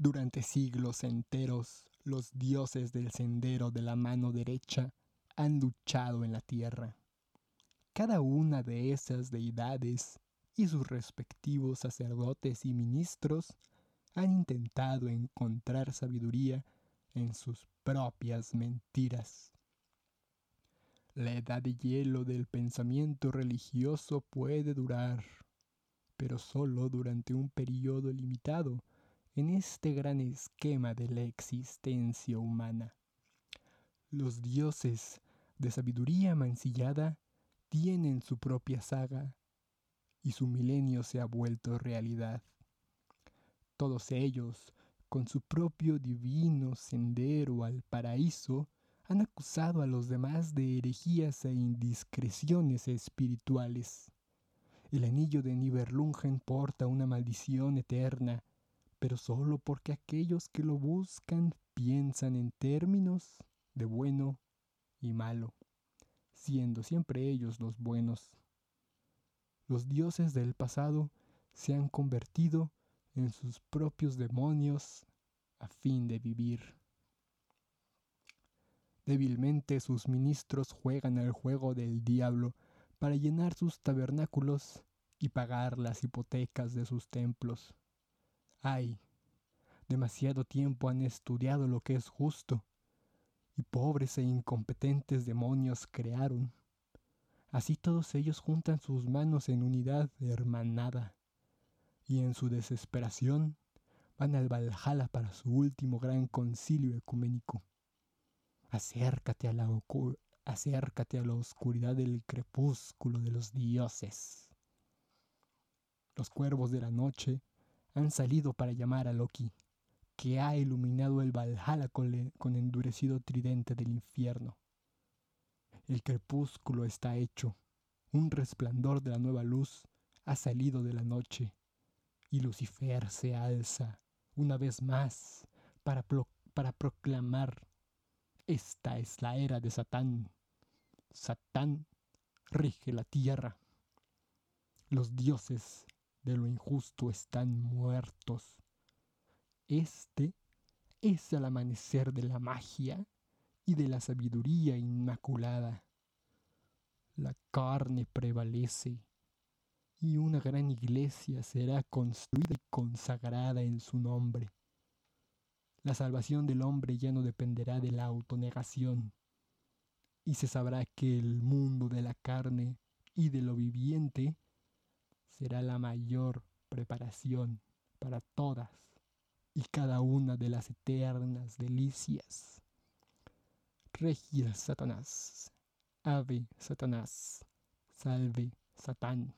Durante siglos enteros, los dioses del sendero de la mano derecha han luchado en la tierra. Cada una de esas deidades y sus respectivos sacerdotes y ministros han intentado encontrar sabiduría en sus propias mentiras. La edad de hielo del pensamiento religioso puede durar, pero solo durante un periodo limitado en este gran esquema de la existencia humana. Los dioses de sabiduría mancillada tienen su propia saga y su milenio se ha vuelto realidad. Todos ellos, con su propio divino sendero al paraíso, han acusado a los demás de herejías e indiscreciones espirituales. El anillo de Niberlungen porta una maldición eterna pero solo porque aquellos que lo buscan piensan en términos de bueno y malo, siendo siempre ellos los buenos. Los dioses del pasado se han convertido en sus propios demonios a fin de vivir. Débilmente sus ministros juegan el juego del diablo para llenar sus tabernáculos y pagar las hipotecas de sus templos. Ay, demasiado tiempo han estudiado lo que es justo, y pobres e incompetentes demonios crearon. Así todos ellos juntan sus manos en unidad hermanada, y en su desesperación van al Valhalla para su último gran concilio ecuménico. Acércate a la, acércate a la oscuridad del crepúsculo de los dioses. Los cuervos de la noche han salido para llamar a Loki, que ha iluminado el Valhalla con, endurecido tridente del infierno. El crepúsculo está hecho, un resplandor de la nueva luz ha salido de la noche, y Lucifer se alza una vez más para, para proclamar, esta es la era de Satán. Satán rige la tierra. Los dioses de lo injusto están muertos. Este es el amanecer de la magia y de la sabiduría inmaculada. La carne prevalece y una gran iglesia será construida y consagrada en su nombre. La salvación del hombre ya no dependerá de la autonegación y se sabrá que el mundo de la carne y de lo viviente será la mayor preparación para todas y cada una de las eternas delicias. Regia Satanás, ave Satanás, salve Satán.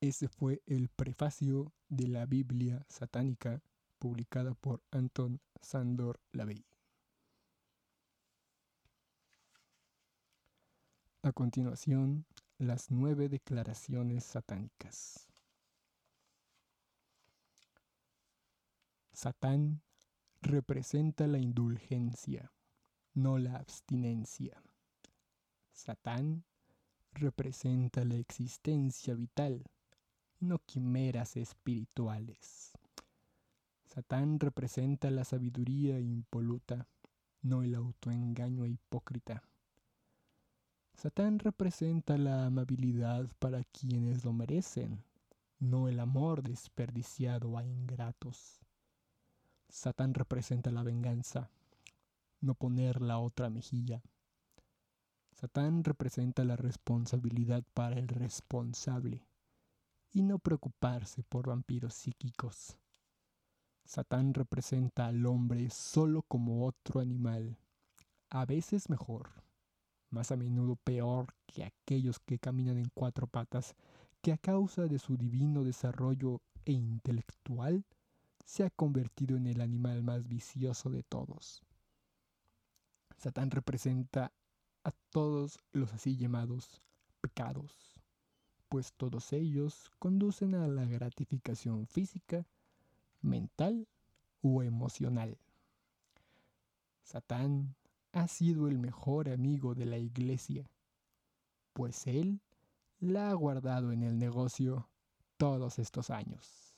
Ese fue el prefacio de la Biblia satánica publicada por Anton Sandor Lavey. A continuación, las nueve declaraciones satánicas. Satán representa la indulgencia, no la abstinencia. Satán representa la existencia vital, no quimeras espirituales. Satán representa la sabiduría impoluta, no el autoengaño hipócrita. Satán representa la amabilidad para quienes lo merecen, no el amor desperdiciado a ingratos. Satán representa la venganza, no poner la otra mejilla. Satán representa la responsabilidad para el responsable y no preocuparse por vampiros psíquicos. Satán representa al hombre solo como otro animal, a veces mejor más a menudo peor que aquellos que caminan en cuatro patas, que a causa de su divino desarrollo e intelectual se ha convertido en el animal más vicioso de todos. Satán representa a todos los así llamados pecados, pues todos ellos conducen a la gratificación física, mental o emocional. Satán ha sido el mejor amigo de la iglesia, pues él la ha guardado en el negocio todos estos años.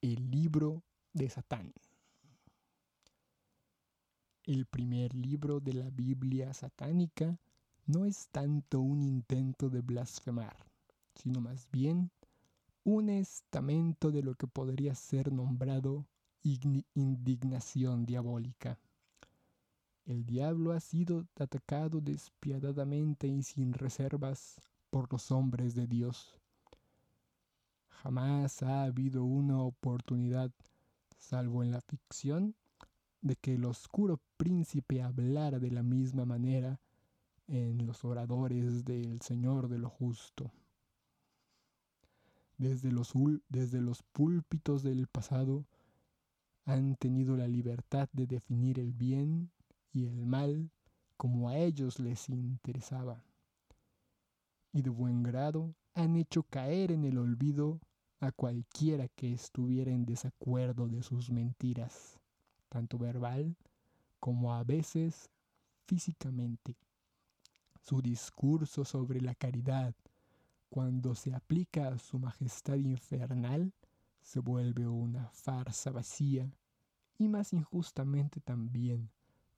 El libro de Satán. El primer libro de la Biblia satánica no es tanto un intento de blasfemar, sino más bien un estamento de lo que podría ser nombrado indignación diabólica. El diablo ha sido atacado despiadadamente y sin reservas por los hombres de Dios. Jamás ha habido una oportunidad, salvo en la ficción, de que el oscuro príncipe hablara de la misma manera en los oradores del Señor de lo justo. Desde los, desde los púlpitos del pasado han tenido la libertad de definir el bien y el mal como a ellos les interesaba. Y de buen grado han hecho caer en el olvido a cualquiera que estuviera en desacuerdo de sus mentiras, tanto verbal como a veces físicamente. Su discurso sobre la caridad, cuando se aplica a su majestad infernal, se vuelve una farsa vacía y más injustamente también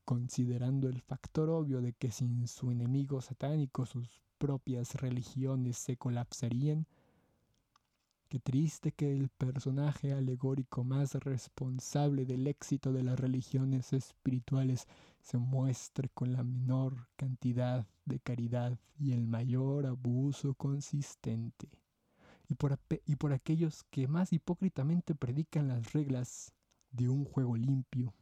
considerando el factor obvio de que sin su enemigo satánico sus propias religiones se colapsarían, qué triste que el personaje alegórico más responsable del éxito de las religiones espirituales se muestre con la menor cantidad de caridad y el mayor abuso consistente. Y por, y por aquellos que más hipócritamente predican las reglas de un juego limpio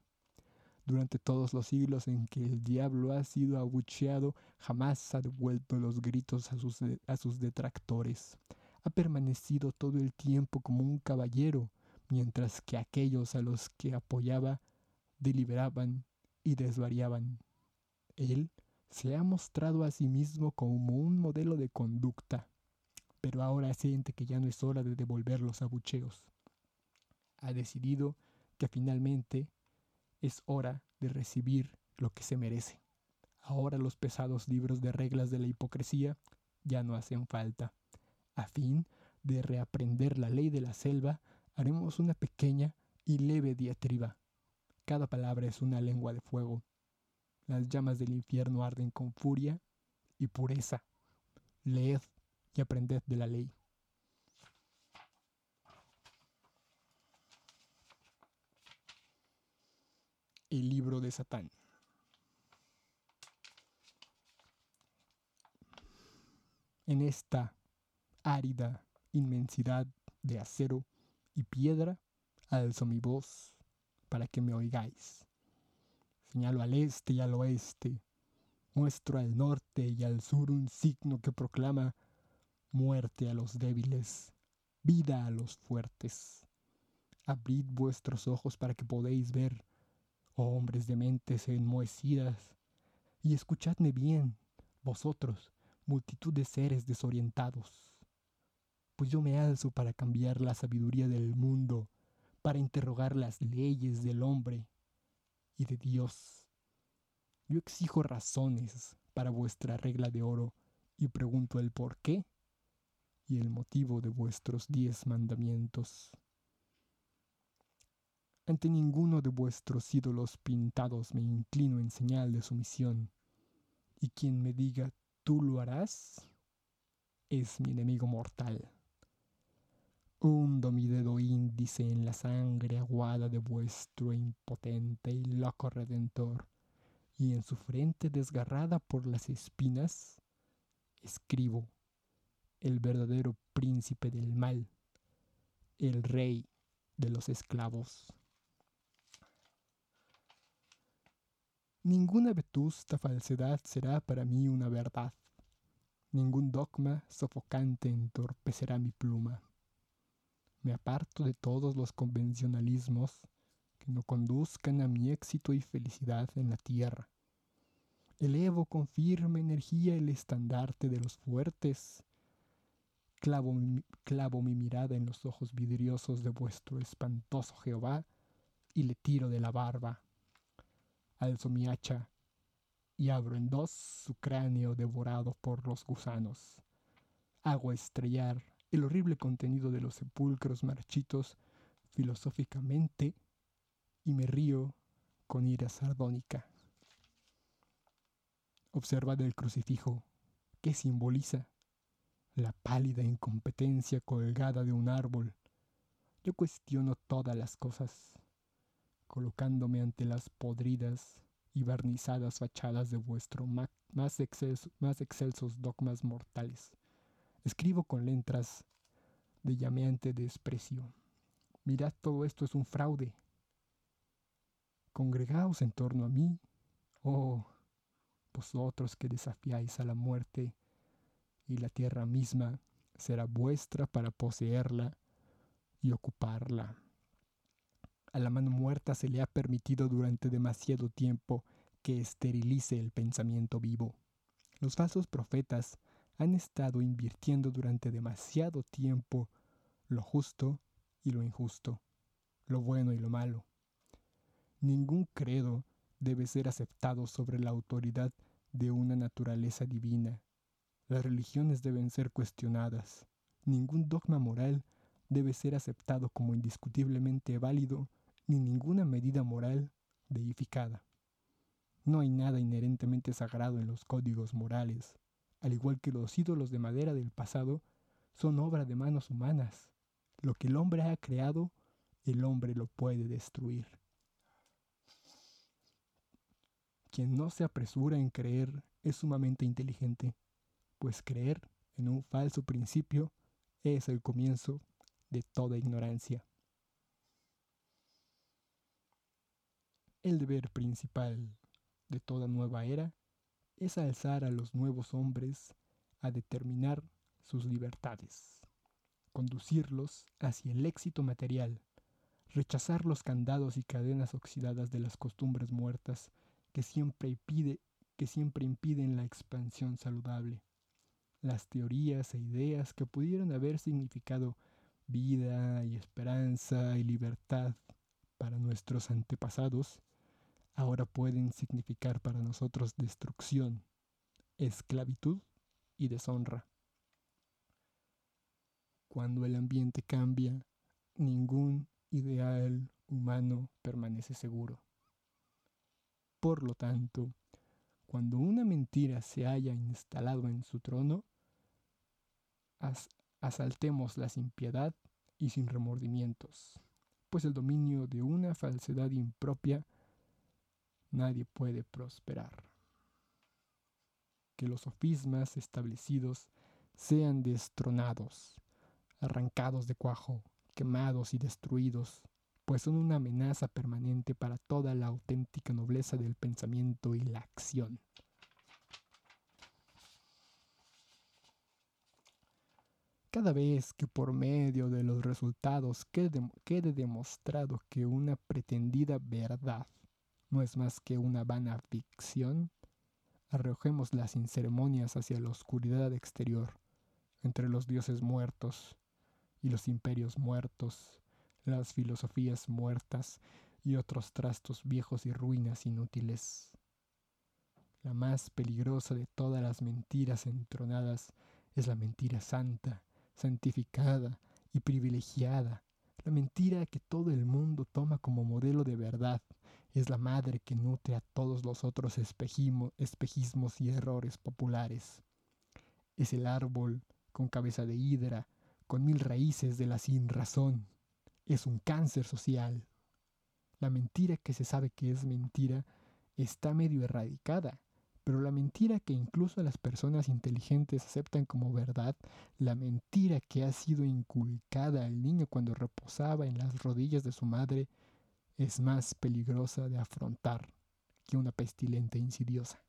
durante todos los siglos en que el diablo ha sido abucheado, jamás ha devuelto los gritos a sus, a sus detractores. Ha permanecido todo el tiempo como un caballero, mientras que aquellos a los que apoyaba deliberaban y desvariaban. Él se ha mostrado a sí mismo como un modelo de conducta, pero ahora siente que ya no es hora de devolver los abucheos. Ha decidido que finalmente es hora de recibir lo que se merece. Ahora los pesados libros de reglas de la hipocresía ya no hacen falta. A fin de reaprender la ley de la selva, haremos una pequeña y leve diatriba. Cada palabra es una lengua de fuego. Las llamas del infierno arden con furia y pureza. Leed y aprended de la ley. el libro de Satán. En esta árida inmensidad de acero y piedra, alzo mi voz para que me oigáis. Señalo al este y al oeste, muestro al norte y al sur un signo que proclama muerte a los débiles, vida a los fuertes. Abrid vuestros ojos para que podéis ver oh hombres de mentes enmohecidas, y escuchadme bien, vosotros, multitud de seres desorientados, pues yo me alzo para cambiar la sabiduría del mundo, para interrogar las leyes del hombre y de Dios. Yo exijo razones para vuestra regla de oro y pregunto el por qué y el motivo de vuestros diez mandamientos. Ante ninguno de vuestros ídolos pintados me inclino en señal de sumisión, y quien me diga tú lo harás, es mi enemigo mortal. Hundo mi dedo índice en la sangre aguada de vuestro impotente y loco redentor, y en su frente desgarrada por las espinas, escribo el verdadero príncipe del mal, el rey de los esclavos. Ninguna vetusta falsedad será para mí una verdad. Ningún dogma sofocante entorpecerá mi pluma. Me aparto de todos los convencionalismos que no conduzcan a mi éxito y felicidad en la tierra. Elevo con firme energía el estandarte de los fuertes. Clavo mi, clavo mi mirada en los ojos vidriosos de vuestro espantoso Jehová y le tiro de la barba alzo mi hacha y abro en dos su cráneo devorado por los gusanos. Hago estrellar el horrible contenido de los sepulcros marchitos filosóficamente y me río con ira sardónica. Observad el crucifijo, que simboliza la pálida incompetencia colgada de un árbol. Yo cuestiono todas las cosas, colocándome ante las podridas y barnizadas fachadas de vuestro más, más excelsos dogmas mortales. Escribo con letras de llameante desprecio. Mirad, todo esto es un fraude. Congregaos en torno a mí, oh vosotros que desafiáis a la muerte, y la tierra misma será vuestra para poseerla y ocuparla. A la mano muerta se le ha permitido durante demasiado tiempo que esterilice el pensamiento vivo. Los falsos profetas han estado invirtiendo durante demasiado tiempo lo justo y lo injusto, lo bueno y lo malo. Ningún credo debe ser aceptado sobre la autoridad de una naturaleza divina. Las religiones deben ser cuestionadas. Ningún dogma moral debe ser aceptado como indiscutiblemente válido ni ninguna medida moral deificada. No hay nada inherentemente sagrado en los códigos morales, al igual que los ídolos de madera del pasado son obra de manos humanas. Lo que el hombre ha creado, el hombre lo puede destruir. Quien no se apresura en creer es sumamente inteligente, pues creer en un falso principio es el comienzo de toda ignorancia. El deber principal de toda nueva era es alzar a los nuevos hombres a determinar sus libertades, conducirlos hacia el éxito material, rechazar los candados y cadenas oxidadas de las costumbres muertas que siempre, impide, que siempre impiden la expansión saludable. Las teorías e ideas que pudieron haber significado vida y esperanza y libertad para nuestros antepasados, ahora pueden significar para nosotros destrucción, esclavitud y deshonra. Cuando el ambiente cambia, ningún ideal humano permanece seguro. Por lo tanto, cuando una mentira se haya instalado en su trono, asaltémosla sin piedad y sin remordimientos, pues el dominio de una falsedad impropia nadie puede prosperar. Que los sofismas establecidos sean destronados, arrancados de cuajo, quemados y destruidos, pues son una amenaza permanente para toda la auténtica nobleza del pensamiento y la acción. Cada vez que por medio de los resultados quede, quede, demostrado que una pretendida verdad no es más que una vana ficción, arrojémosla sin ceremonias hacia la oscuridad exterior, entre los dioses muertos y los imperios muertos, las filosofías muertas y otros trastos viejos y ruinas inútiles. La más peligrosa de todas las mentiras entronadas es la mentira santa, santificada y privilegiada, la mentira que todo el mundo toma como modelo de verdad, es la madre que nutre a todos los otros espejismos y errores populares. Es el árbol con cabeza de hidra, con mil raíces de la sin razón, es un cáncer social. La mentira que se sabe que es mentira está medio erradicada, pero la mentira que incluso las personas inteligentes aceptan como verdad, la mentira que ha sido inculcada al niño cuando reposaba en las rodillas de su madre, es más peligrosa de afrontar que una pestilente insidiosa.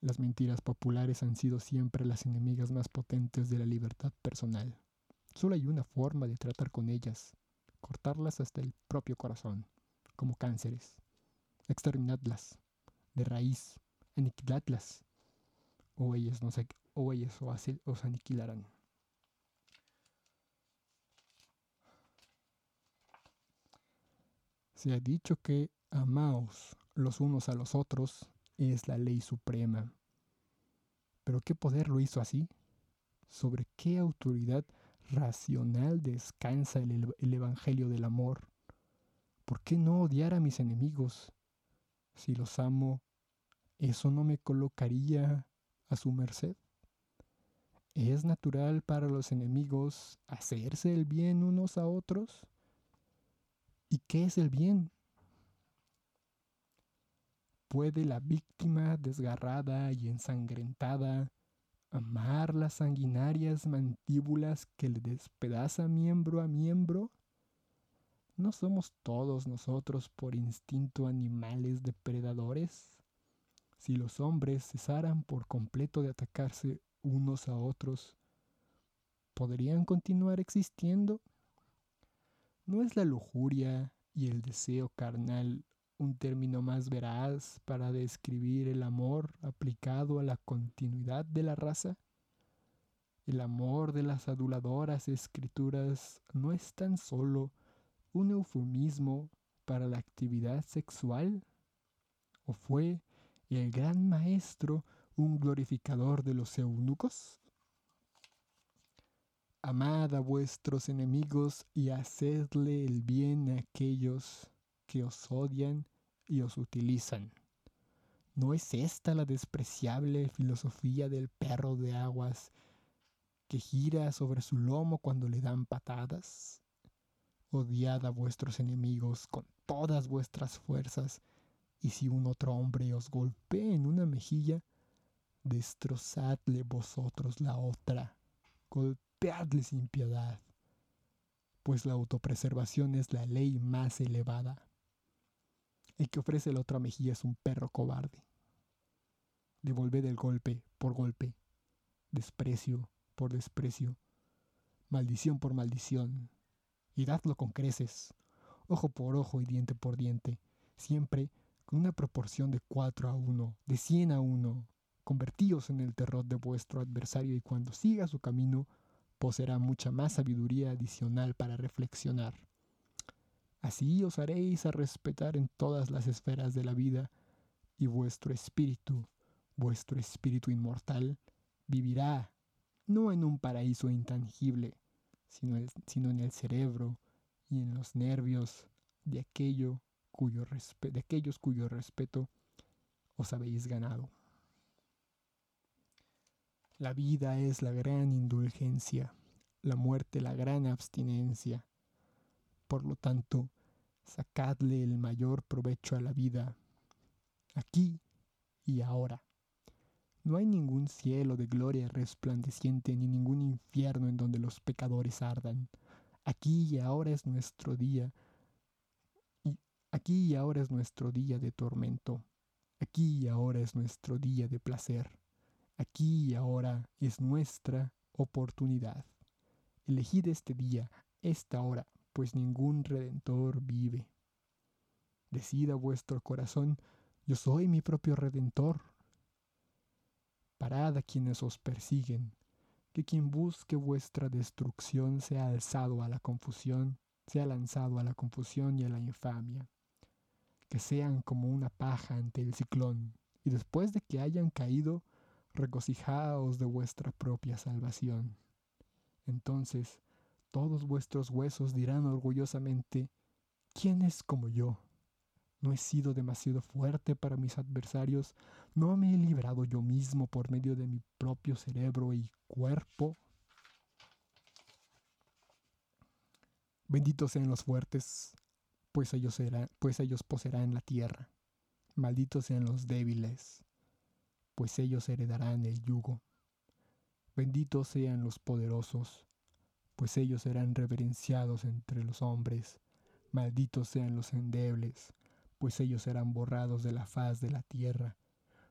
Las mentiras populares han sido siempre las enemigas más potentes de la libertad personal. Solo hay una forma de tratar con ellas, cortarlas hasta el propio corazón, como cánceres, exterminadlas, de raíz, aniquiladlas, o ellas, no sé, o ellas os aniquilarán. Se ha dicho que Amaos los unos a los otros es la ley suprema. ¿Pero qué poder lo hizo así? ¿Sobre qué autoridad racional descansa el, el, Evangelio del amor? ¿Por qué no odiar a mis enemigos? Si los amo, ¿eso no me colocaría a su merced? ¿Es natural para los enemigos hacerse el bien unos a otros? ¿Y qué es el bien? ¿Puede la víctima desgarrada y ensangrentada amar las sanguinarias mandíbulas que le despedaza miembro a miembro? ¿No somos todos nosotros por instinto animales depredadores? Si los hombres cesaran por completo de atacarse unos a otros, ¿podrían continuar existiendo? ¿No es la lujuria y el deseo carnal un término más veraz para describir el amor aplicado a la continuidad de la raza? El amor de las aduladoras escrituras no es tan solo un eufemismo para la actividad sexual, o fue el gran maestro un glorificador de los eunucos? Amad a vuestros enemigos y hacedle el bien a aquellos que os odian y os utilizan. ¿No es esta la despreciable filosofía del perro de aguas que gira sobre su lomo cuando le dan patadas? Odiad a vuestros enemigos con todas vuestras fuerzas, y si un otro hombre os golpea en una mejilla, destrozadle vosotros la otra, golpeadle sin piedad, pues la autopreservación es la ley más elevada. El que ofrece la otra mejilla es un perro cobarde. Devolved el golpe por golpe, desprecio por desprecio, maldición por maldición, y dadlo con creces, ojo por ojo y diente por diente, siempre con una proporción de cuatro a uno, de cien a uno. Convertíos en el terror de vuestro adversario y cuando siga su camino, poseerá mucha más sabiduría adicional para reflexionar. Así os haréis a respetar en todas las esferas de la vida, y vuestro espíritu, vuestro espíritu inmortal, vivirá no en un paraíso intangible, sino, en el cerebro y en los nervios de aquellos cuyo respeto os habéis ganado. La vida es la gran indulgencia, la muerte la gran abstinencia. Por lo tanto, sacadle el mayor provecho a la vida, aquí y ahora. No hay ningún cielo de gloria resplandeciente ni ningún infierno en donde los pecadores ardan. Aquí y ahora es nuestro día. Y aquí y ahora es nuestro día de tormento. Aquí y ahora es nuestro día de placer. Aquí y ahora es nuestra oportunidad. Elegid este día, esta hora, pues ningún redentor vive. Decida vuestro corazón, yo soy mi propio redentor. Parad a quienes os persiguen, que quien busque vuestra destrucción sea alzado a la confusión, sea lanzado a la confusión y a la infamia, que sean como una paja ante el ciclón, y después de que hayan caído, regocijaos de vuestra propia salvación. Entonces todos vuestros huesos dirán orgullosamente, ¿quién es como yo? No he sido demasiado fuerte para mis adversarios, no me he librado yo mismo por medio de mi propio cerebro y cuerpo. Benditos sean los fuertes, pues ellos, serán, pues ellos poseerán la tierra. Malditos sean los débiles, pues ellos heredarán el yugo. Benditos sean los poderosos, pues ellos serán reverenciados entre los hombres. Malditos sean los endebles, pues ellos serán borrados de la faz de la tierra.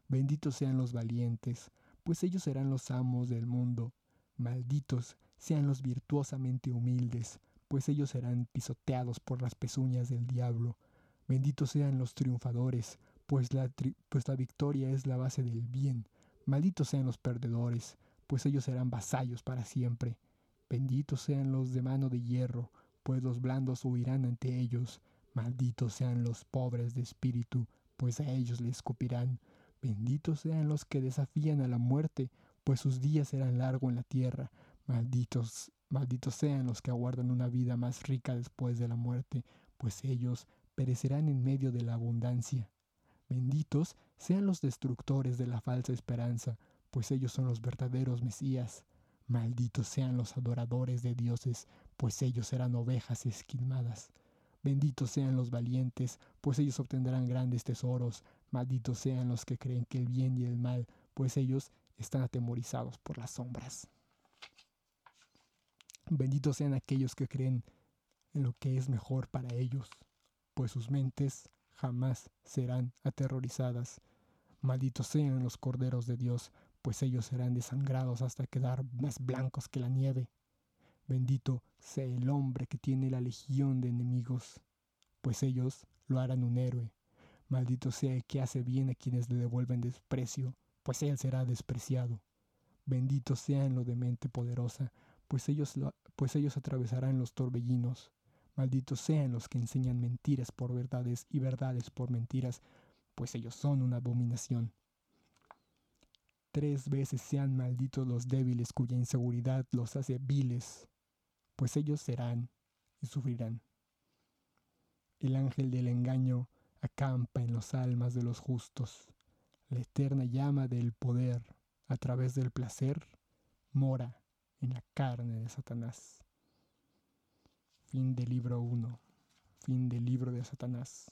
Benditos sean los valientes, pues ellos serán los amos del mundo. Malditos sean los virtuosamente humildes, pues ellos serán pisoteados por las pezuñas del diablo. Benditos sean los triunfadores, pues la, pues la victoria es la base del bien. Malditos sean los perdedores, pues ellos serán vasallos para siempre. Benditos sean los de mano de hierro, pues los blandos huirán ante ellos. Malditos sean los pobres de espíritu, pues a ellos les escupirán. Benditos sean los que desafían a la muerte, pues sus días serán largos en la tierra. Malditos, malditos sean los que aguardan una vida más rica después de la muerte, pues ellos perecerán en medio de la abundancia. Benditos sean los destructores de la falsa esperanza, pues ellos son los verdaderos Mesías. Malditos sean los adoradores de dioses, pues ellos serán ovejas esquilmadas. Benditos sean los valientes, pues ellos obtendrán grandes tesoros. Malditos sean los que creen que el bien y el mal, pues ellos están atemorizados por las sombras. Benditos sean aquellos que creen en lo que es mejor para ellos, pues sus mentes jamás serán aterrorizadas. Malditos sean los corderos de Dios, pues ellos serán desangrados hasta quedar más blancos que la nieve. Bendito sea el hombre que tiene la legión de enemigos, pues ellos lo harán un héroe. Maldito sea el que hace bien a quienes le devuelven desprecio, pues él será despreciado. Bendito sean los de mente poderosa, pues ellos, pues ellos atravesarán los torbellinos. Malditos sean los que enseñan mentiras por verdades y verdades por mentiras, pues ellos son una abominación. Tres veces sean malditos los débiles cuya inseguridad los hace viles, pues ellos serán y sufrirán. El ángel del engaño acampa en los almas de los justos. La eterna llama del poder, a través del placer, mora en la carne de Satanás. Fin del libro 1. Fin del libro de Satanás.